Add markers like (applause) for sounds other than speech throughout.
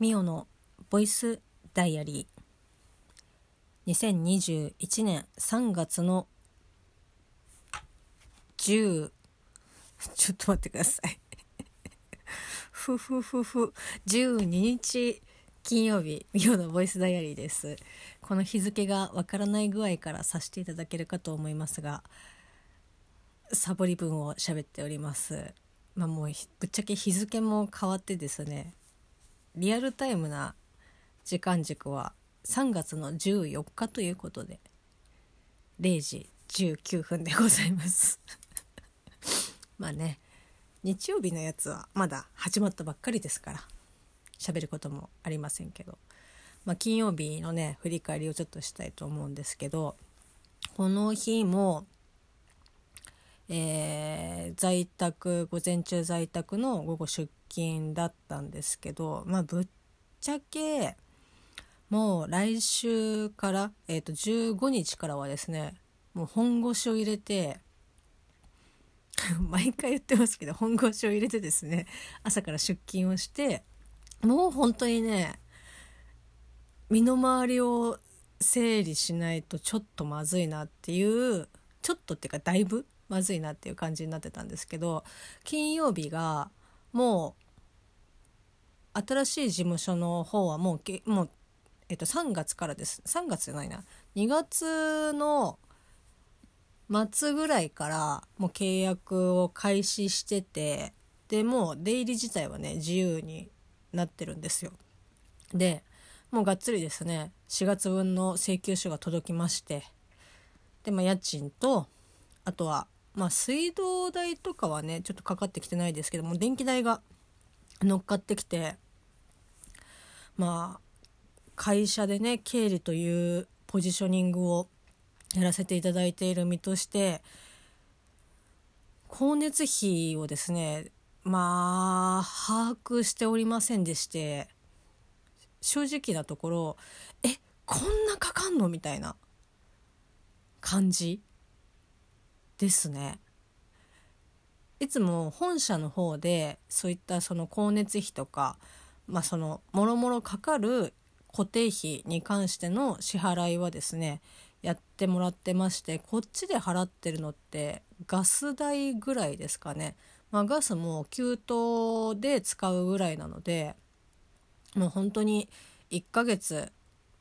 ミオのボイスダイアリー。2021年3月の10ちょっと待ってください。(laughs) ふふふふ。12日金曜日ミオのボイスダイアリーです。この日付がわからない具合からさせていただけるかと思いますがサボり文を喋っております。まあもうぶっちゃけ日付も変わってですねリアルタイムな時間軸は3月の14日ということで0時19分でございます。(laughs) まあね日曜日のやつはまだ始まったばっかりですから喋ることもありませんけど、まあ、金曜日のね振り返りをちょっとしたいと思うんですけどこの日もえー、在宅午前中在宅の午後出勤だったんですけどまあぶっちゃけもう来週から、えー、と15日からはですねもう本腰を入れて (laughs) 毎回言ってますけど本腰を入れてですね朝から出勤をしてもう本当にね身の回りを整理しないとちょっとまずいなっていうちょっとっていうかだいぶまずいなっていう感じになってたんですけど金曜日がもう新しい事務所の方はもうけもう、えっと、3月からです3月じゃないな2月の末ぐらいからもう契約を開始しててでもう出入り自体はね自由になってるんですよ。でもうがっつりですね4月分の請求書が届きましてで、まあ、家賃とあとはまあ水道代とかはねちょっとかかってきてないですけども電気代が乗っかってきてまあ会社でね経理というポジショニングをやらせていただいている身として光熱費をですねまあ把握しておりませんでして正直なところえこんなかかんの？みたいな感じですね。いつも本社の方でそういったその光熱費とかまあそのもろもろかかる固定費に関しての支払いはですねやってもらってましてこっちで払ってるのってガス代ぐらいですかね、まあ、ガスも給湯で使うぐらいなのでもう本当に1ヶ月、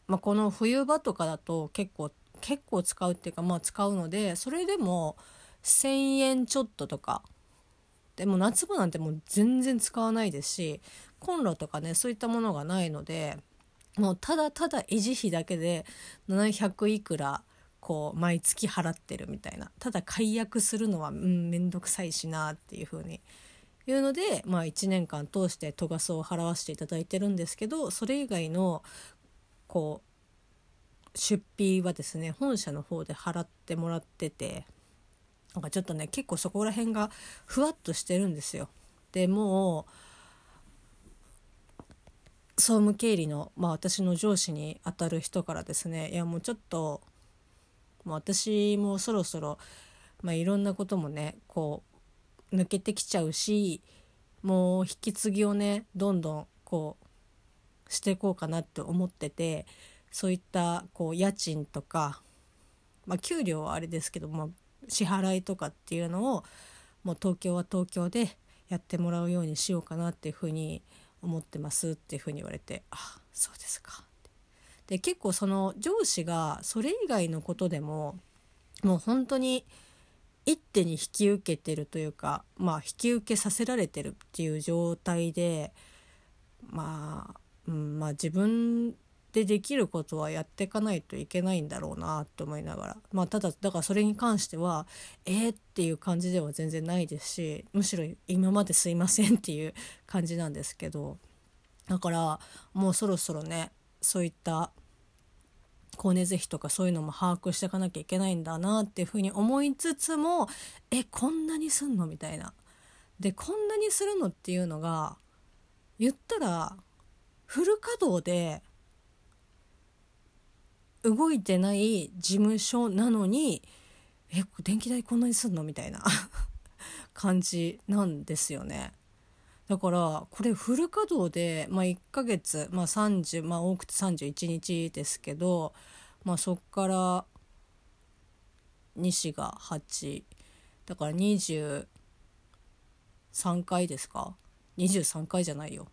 まあ、この冬場とかだと結構結構使うっていうかまあ使うのでそれでも1,000円ちょっととかでも夏場なんてもう全然使わないですしコンロとかねそういったものがないのでもうただただ維持費だけで700いくらこう毎月払ってるみたいなただ解約するのはうん面倒くさいしなっていう風にいうので、まあ、1年間通して都ガスを払わせていただいてるんですけどそれ以外のこう出費はですね本社の方で払ってもらっててなんかちょっとね結構そこら辺がふわっとしてるんですよ。でもう総務経理の、まあ、私の上司にあたる人からですねいやもうちょっともう私もそろそろ、まあ、いろんなこともねこう抜けてきちゃうしもう引き継ぎをねどんどんこうしていこうかなって思っててそういったこう家賃とか、まあ、給料はあれですけど、ま、支払いとかっていうのをもう東京は東京でやってもらうようにしようかなっていうふうに思ってますっていうふうに言われてあそうですか。で結構その上司がそれ以外のことでももう本当に一手に引き受けてるというかまあ引き受けさせられてるっていう状態でまあ、うん、まあ自分でできることはやっていかないといけないんだろうなと思いながら。まあただだからそれに関してはえー、っていう感じでは全然ないですしむしろ今まですいませんっていう感じなんですけど。だからもうそろそろねそういった光熱費とかそういうのも把握していかなきゃいけないんだなっていうふうに思いつつもえこんなにすんのみたいな。でこんなにするのっていうのが言ったらフル稼働で動いてない事務所なのにえ電気代こんなにすんの？みたいな。(laughs) 感じなんですよね。だからこれフル稼働で、まあ、1ヶ月、まあ、30まあ多くて31日ですけど、まあ、そっから西が8だから23回ですか？23回じゃないよ。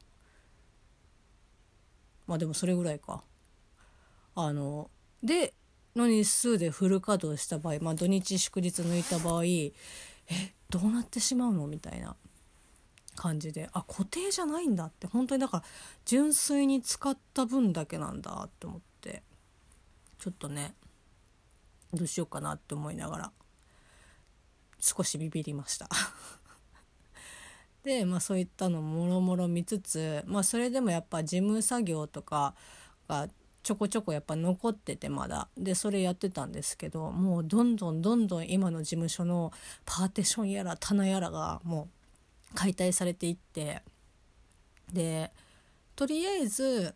まあでもそれぐらいか。あのでの日数でフル稼働した場合、まあ、土日祝日抜いた場合えどうなってしまうの？みたいな感じであ固定じゃないんだって。本当にだから純粋に使った分だけなんだって思ってちょっとねどうしようかなって思いながら少しビビりました。(laughs) でまあそういったのもろもろ見つつまあそれでもやっぱ事務作業とかがちょこちょこやっぱ残っててまだ。でそれやってたんですけどもうどんどんどんどん今の事務所のパーティションやら棚やらがもう解体されていって。でとりあえず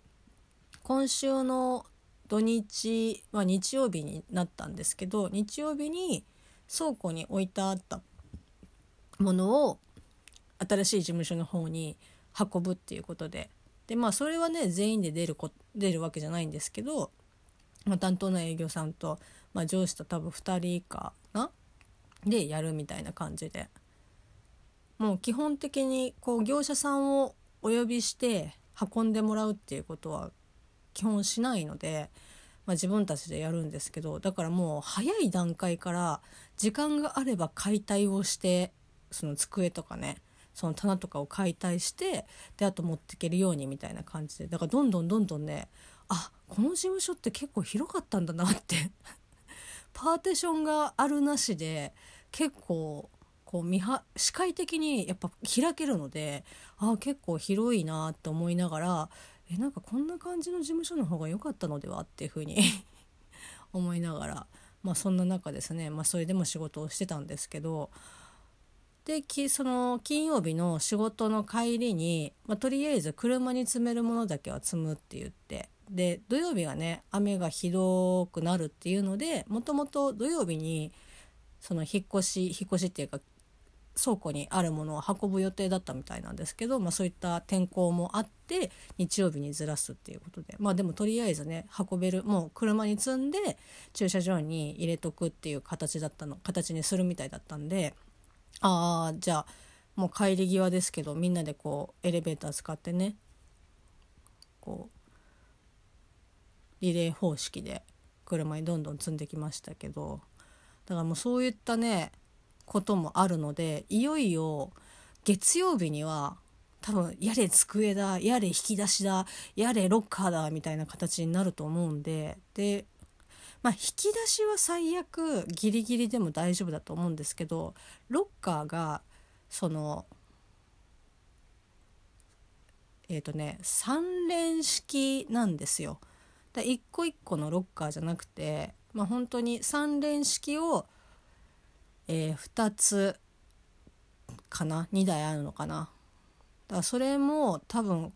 今週の土日は日曜日になったんですけど日曜日に倉庫に置いてあったものを新しい事務所の方に運ぶっていうことででまあそれはね全員で出るこ出るわけじゃないんですけど、まあ、担当の営業さんと、まあ、上司と多分2人かな？でやるみたいな感じで。もう基本的にこう業者さんをお呼びして運んでもらうっていうことは基本しないので、まあ、自分たちでやるんですけどだからもう早い段階から時間があれば解体をしてその机とかねその棚とかを解体してであと持っていけるようにみたいな感じで。だからどんどんどんどんねあこの事務所って結構広かったんだなって。(laughs) パーティションがあるなしで結構こう見は視界的にやっぱ開けるのであ結構広いなって思いながらえなんかこんな感じの事務所の方が良かったのではっていうふうに (laughs) 思いながらまあそんな中ですね、まあ、それでも仕事をしてたんですけどでその金曜日の仕事の帰りに、まあ、とりあえず車に積めるものだけは積むって言って。で土曜日がね雨がひどくなるっていうのでもともと土曜日にその引っ越し引っ越しっていうか倉庫にあるものを運ぶ予定だったみたいなんですけど、まあ、そういった天候もあって日曜日にずらすっていうことで。まあでもとりあえずね運べるもう車に積んで駐車場に入れとくっていう形だったの形にするみたいだったんでああじゃあもう帰り際ですけどみんなでこうエレベーター使ってねこうリレー方式で車にどんどん積んできましたけどだからもうそういったねこともあるのでいよいよ月曜日には多分やれ机だやれ引き出しだやれロッカーだみたいな形になると思うんででまあ引き出しは最悪ギリギリでも大丈夫だと思うんですけどロッカーがそのえっ、ー、とね3連式なんですよ。だ一個一個のロッカーじゃなくてまあ本当に3連式をえー、2つかな2台あるのかなだそれも多分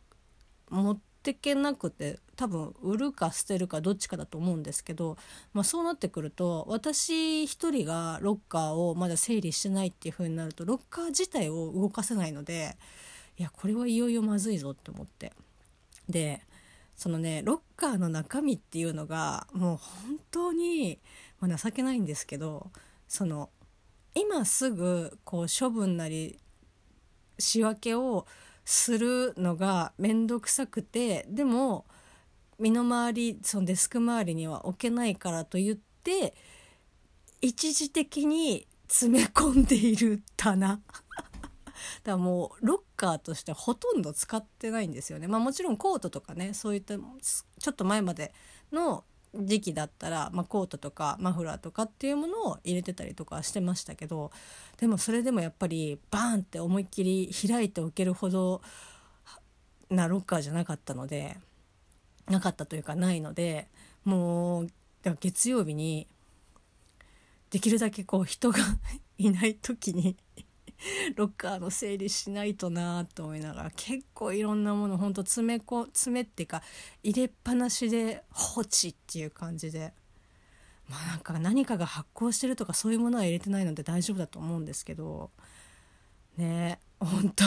持ってけなくて多分売るか捨てるかどっちかだと思うんですけど、まあ、そうなってくると私一人がロッカーをまだ整理してないっていう風になるとロッカー自体を動かせないのでいやこれはいよいよまずいぞって思って。でそのねロッカーの中身っていうのがもう本当に、まあ、情けないんですけどその今すぐこう処分なり仕分けをするのが面倒くさくてでも身の回りそのデスク周りには置けないからと言って一時的に詰め込んでいる棚。(laughs) だからもうロッカーとしてほとんど使ってないんですよね。まあもちろんコートとかねそういったちょっと前までの時期だったら、まあ、コートとかマフラーとかっていうものを入れてたりとかしてましたけどでもそれでもやっぱりバーンって思いっきり開いておけるほどなロッカーじゃなかったのでなかったというかないのでもう月曜日にできるだけこう人が (laughs) いない時に (laughs) ロッカーの整理しないとなと思いながら結構いろんなものほんと詰めこ詰めっていうか入れっぱなしで放置っていう感じでまあなんか何かが発酵してるとかそういうものは入れてないので大丈夫だと思うんですけどね本当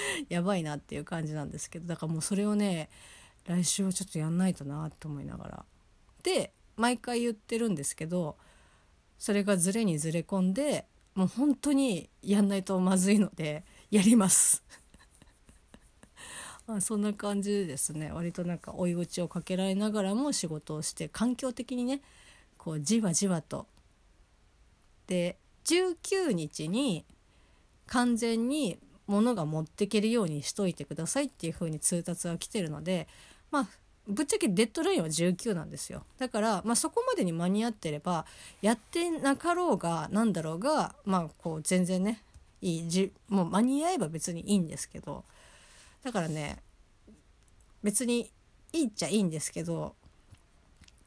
(laughs) やばいなっていう感じなんですけどだからもうそれをね来週はちょっとやんないとなと思いながら。で毎回言ってるんですけどそれがズレにずれ込んでもう本当にやんないとまずいのでやります。(laughs) あそんな感じでですね。割となんか追い打ちをかけられながらも仕事をして環境的にねこうじわじわと。で19日に完全に物が持ってけるようにしといてくださいっていう風に通達が来てるのでまあぶっちゃけデッドラインは19なんですよ。だから、まあ、そこまでに間に合ってればやってなかろうが何だろうがまあこう全然ねいいじもう間に合えば別にいいんですけどだからね別にいいっちゃいいんですけど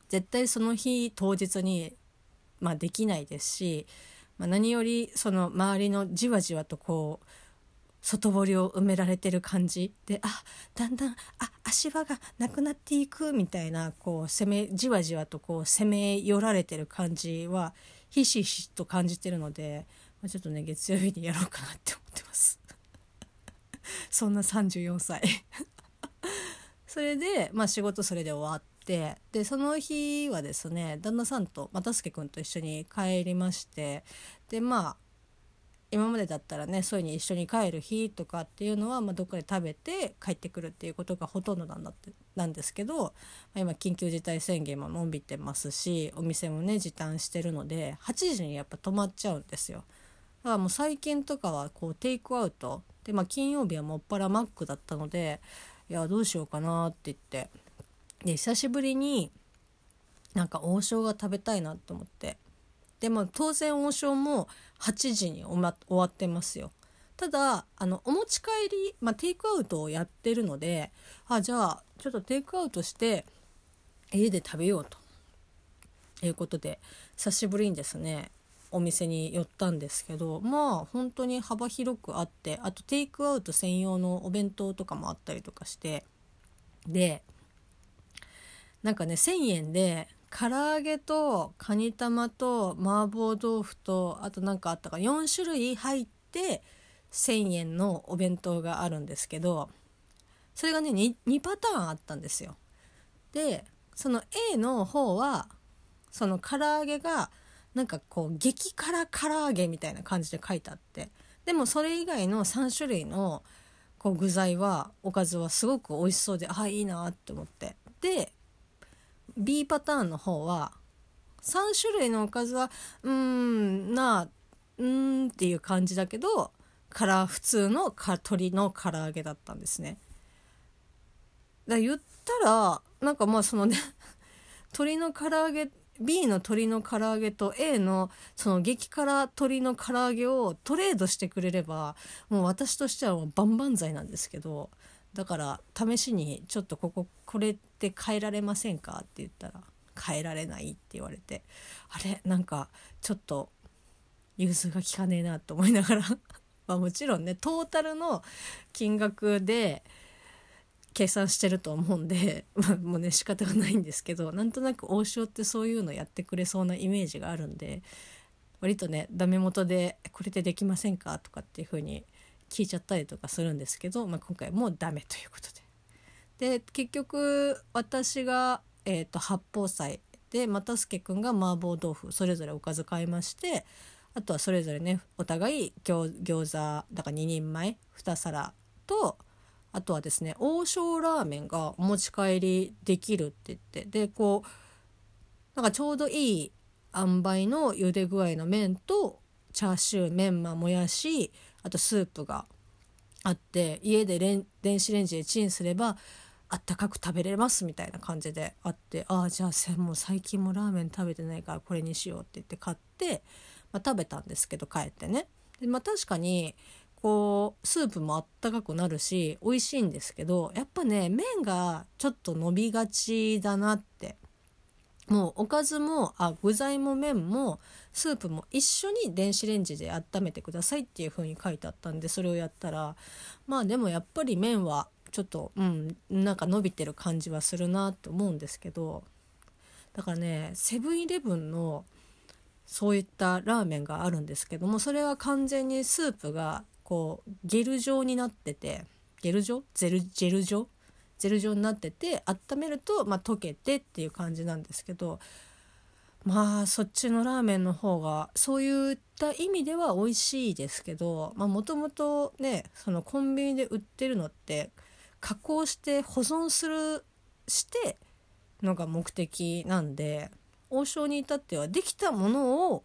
絶対その日当日に、まあ、できないですし、まあ、何よりその周りのじわじわとこう外堀を埋められてる感じ。であだんだんあ足場がなくなっていくみたいなこう攻めじわじわとこう攻め寄られてる感じはひしひしと感じてるので、まあ、ちょっとね月曜日にやろうかなって思ってます。(laughs) そんな34歳。(laughs) それで、まあ、仕事それで終わってでその日はですね旦那さんと又助君と一緒に帰りましてでまあ今までだったらねそういうに一緒に帰る日とかっていうのは、まあ、どっかで食べて帰ってくるっていうことがほとんどなんだってなんですけど、まあ、今緊急事態宣言ものんびてますしお店もね時短してるので8時にやっぱ止まっちゃうんですよ。だからもう最近とかはこうテイクアウト。で、まあ、金曜日はもっぱらマックだったのでいやどうしようかなって言って。で久しぶりになんか王将が食べたいなと思って。でも当然王将も8時にお、ま終わってますよ。ただあのお持ち帰り、まあ、テイクアウトをやってるのであじゃあちょっとテイクアウトして家で食べようと。いうことで久しぶりにですねお店に寄ったんですけどまあ本当に幅広くあってあとテイクアウト専用のお弁当とかもあったりとかしてでなんかね1,000円で唐揚げとカニ玉と麻婆豆腐とあと何かあったか4種類入って1,000円のお弁当があるんですけどそれがね 2, 2パターンあったんですよ。でその A の方はその唐揚げがなんかこう激辛唐揚げみたいな感じで書いてあってでもそれ以外の3種類のこう具材はおかずはすごく美味しそうであいいなって思ってで B パターンの方は3種類のおかずはうーんなあうーんっていう感じだけどから普通のか鶏の唐揚げだったんですね。だ言ったらなんかまあそのね (laughs) 鶏の唐揚げ B の鶏の唐揚げと A のその激辛鶏の唐揚げをトレードしてくれればもう私としてはもう万々歳なんですけどだから試しにちょっとこここれって変えられませんかって言ったら変えられないって言われてあれなんかちょっと融通が利かねえなと思いながら (laughs) まあもちろんねトータルの金額で計算してると思うんで、(laughs) ま、もうね仕方がないんですけどなんとなく王将ってそういうのやってくれそうなイメージがあるんで割とねダメ元で「これでできませんか?」とかっていうふうに聞いちゃったりとかするんですけど、まあ、今回もうダメということで。で結局私が、えーと、八宝菜で又助君が麻婆豆腐それぞれおかず買いましてあとはそれぞれねお互い餃子だから2人前2皿とあとはですね王将ラーメンがお持ち帰りできるって言ってでこうなんかちょうどいい塩梅の茹で具合の麺とチャーシューメンマもやしあとスープがあって家でレン電子レンジでチンすればあったかく食べれますみたいな感じであってああじゃあもう最近もラーメン食べてないからこれにしようって言って買って、まあ、食べたんですけど帰ってね。で、まあ、確かにこうスープもあったかくなるし美味しいんですけどやっぱね麺がちょっと伸びがちだなってもうおかずもあ具材も麺もスープも一緒に電子レンジで温めてくださいっていう風に書いてあったんでそれをやったらまあでもやっぱり麺はちょっとうんなんか伸びてる感じはするなって思うんですけどだからねセブンイレブンのそういったラーメンがあるんですけどもそれは完全にスープがこうゲル状になっててゲル状？ゼルジェル状？ゼル状になってて温めると、まあ、溶けてっていう感じなんですけどまあそっちのラーメンの方がそういった意味では美味しいですけどもともとねそのコンビニで売ってるのって加工して保存するしてのが目的なんで王将に至ってはできたものを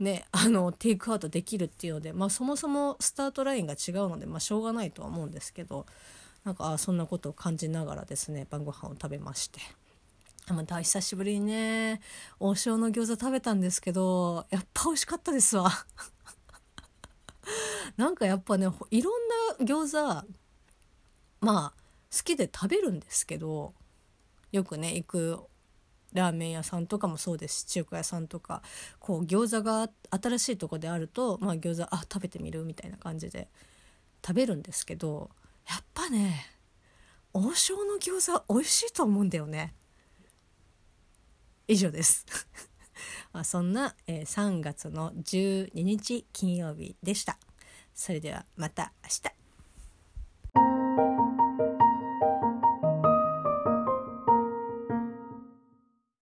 ねあのテイクアウトできるっていうので、まあ、そもそもスタートラインが違うので、まあ、しょうがないとは思うんですけどなんかそんなことを感じながらですね晩ご飯を食べまして。また久しぶりにね王将の餃子食べたんですけどやっぱ美味しかったですわ (laughs) なんかやっぱねいろんな餃子まあ好きで食べるんですけどよくね行くラーメン屋さんとかもそうですし中華屋さんとかこう餃子が新しいとこであるとまあ餃子あ食べてみるみたいな感じで食べるんですけどやっぱね王将の餃子美味しいと思うんだよね。以上です。ま (laughs) あそんな、えー、3月の12日金曜日でした。それではまた明日。